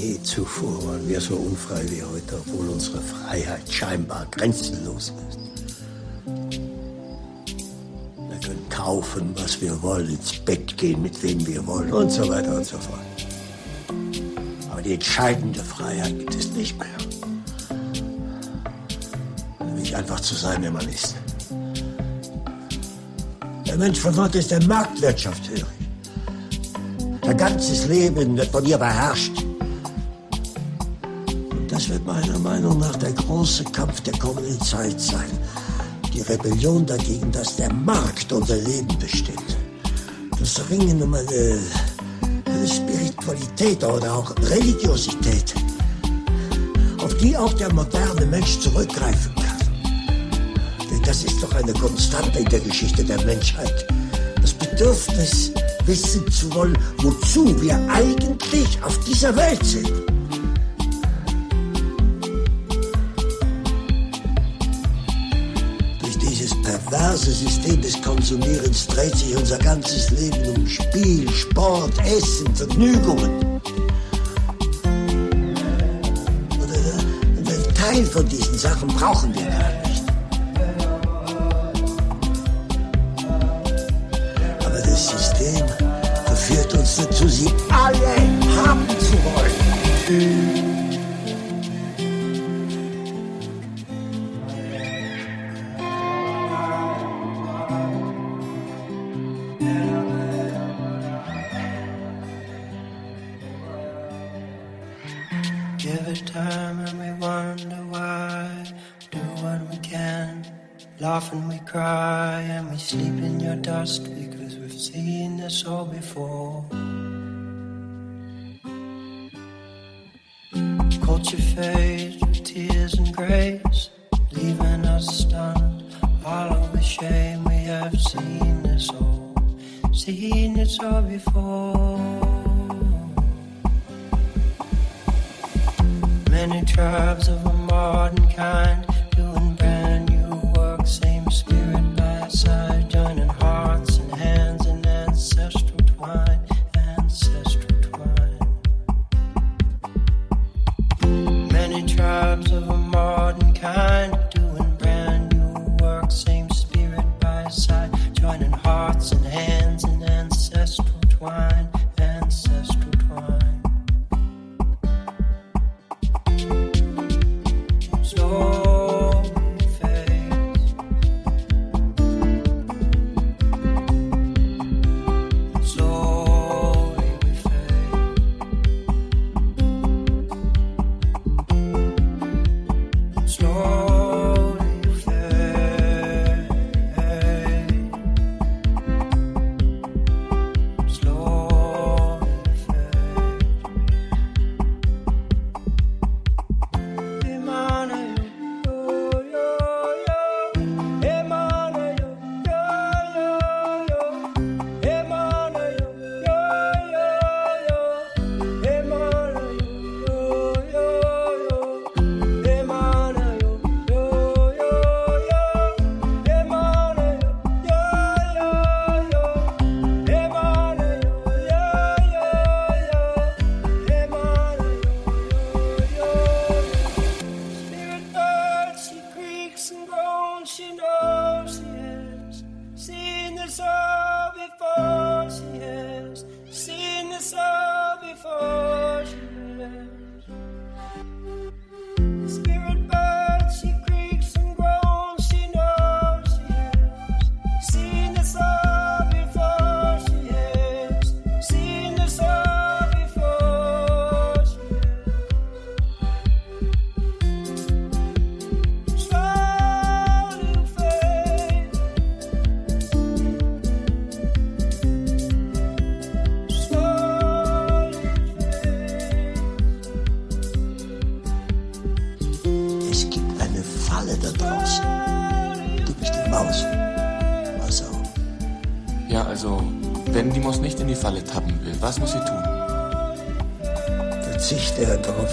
Nie zuvor waren wir so unfrei wie heute, obwohl unsere Freiheit scheinbar grenzenlos ist. Wir können kaufen, was wir wollen, ins Bett gehen, mit wem wir wollen und so weiter und so fort. Aber die entscheidende Freiheit gibt es nicht mehr. Nämlich einfach zu sein, wer man ist. Der Mensch von heute ist der Marktwirtschaft hörig. Sein ganzes Leben wird von ihr beherrscht. Das wird meiner Meinung nach der große Kampf der kommenden Zeit sein. Die Rebellion dagegen, dass der Markt unser Leben bestimmt. Das Ringen um eine, eine Spiritualität oder auch Religiosität, auf die auch der moderne Mensch zurückgreifen kann. Denn das ist doch eine Konstante in der Geschichte der Menschheit. Das Bedürfnis, wissen zu wollen, wozu wir eigentlich auf dieser Welt sind. Perverse System des Konsumierens dreht sich unser ganzes Leben um Spiel, Sport, Essen, Vergnügungen. Und einen Teil von diesen Sachen brauchen wir gar nicht. Aber das System verführt uns dazu, sie alle haben zu wollen.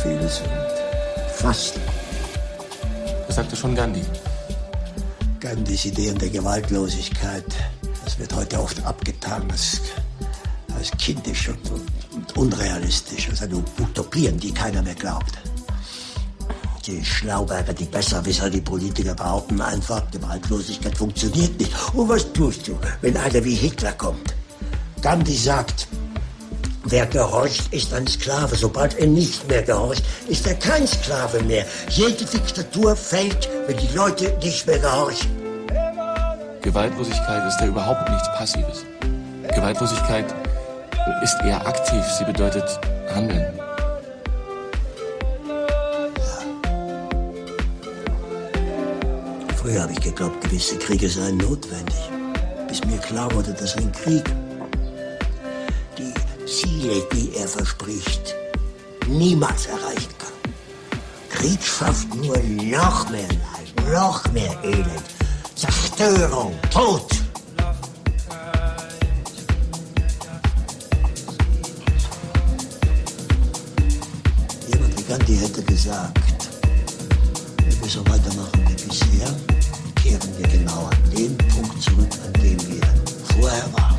Vieles und faste. Das sagte schon Gandhi. Gandhis Ideen der Gewaltlosigkeit, das wird heute oft abgetan als, als kindisch und, und, unrealistisch, also eine Utopie, an die keiner mehr glaubt. Die Schlauberger, die Besserwisser, die Politiker behaupten einfach, Gewaltlosigkeit funktioniert nicht. Und was tust du, wenn einer wie Hitler kommt? Gandhi sagt, wer gehorcht, ist ein Sklave. Sobald er nicht mehr gehorcht, ist er kein Sklave mehr. Jede Diktatur fällt, wenn die Leute nicht mehr gehorchen. Gewaltlosigkeit ist ja überhaupt nichts Passives. Gewaltlosigkeit ist eher aktiv. Sie bedeutet handeln. Früher habe ich geglaubt, gewisse Kriege seien notwendig. Bis mir klar wurde, dass ein Krieg Ziele, die er verspricht, niemals erreichen kann. Krieg schafft nur noch mehr Leid, noch mehr Elend, Zerstörung, Tod. Jemand wie Gandhi hätte gesagt, wenn wir so weitermachen wie bisher, kehren wir genau an den Punkt zurück, an dem wir vorher waren.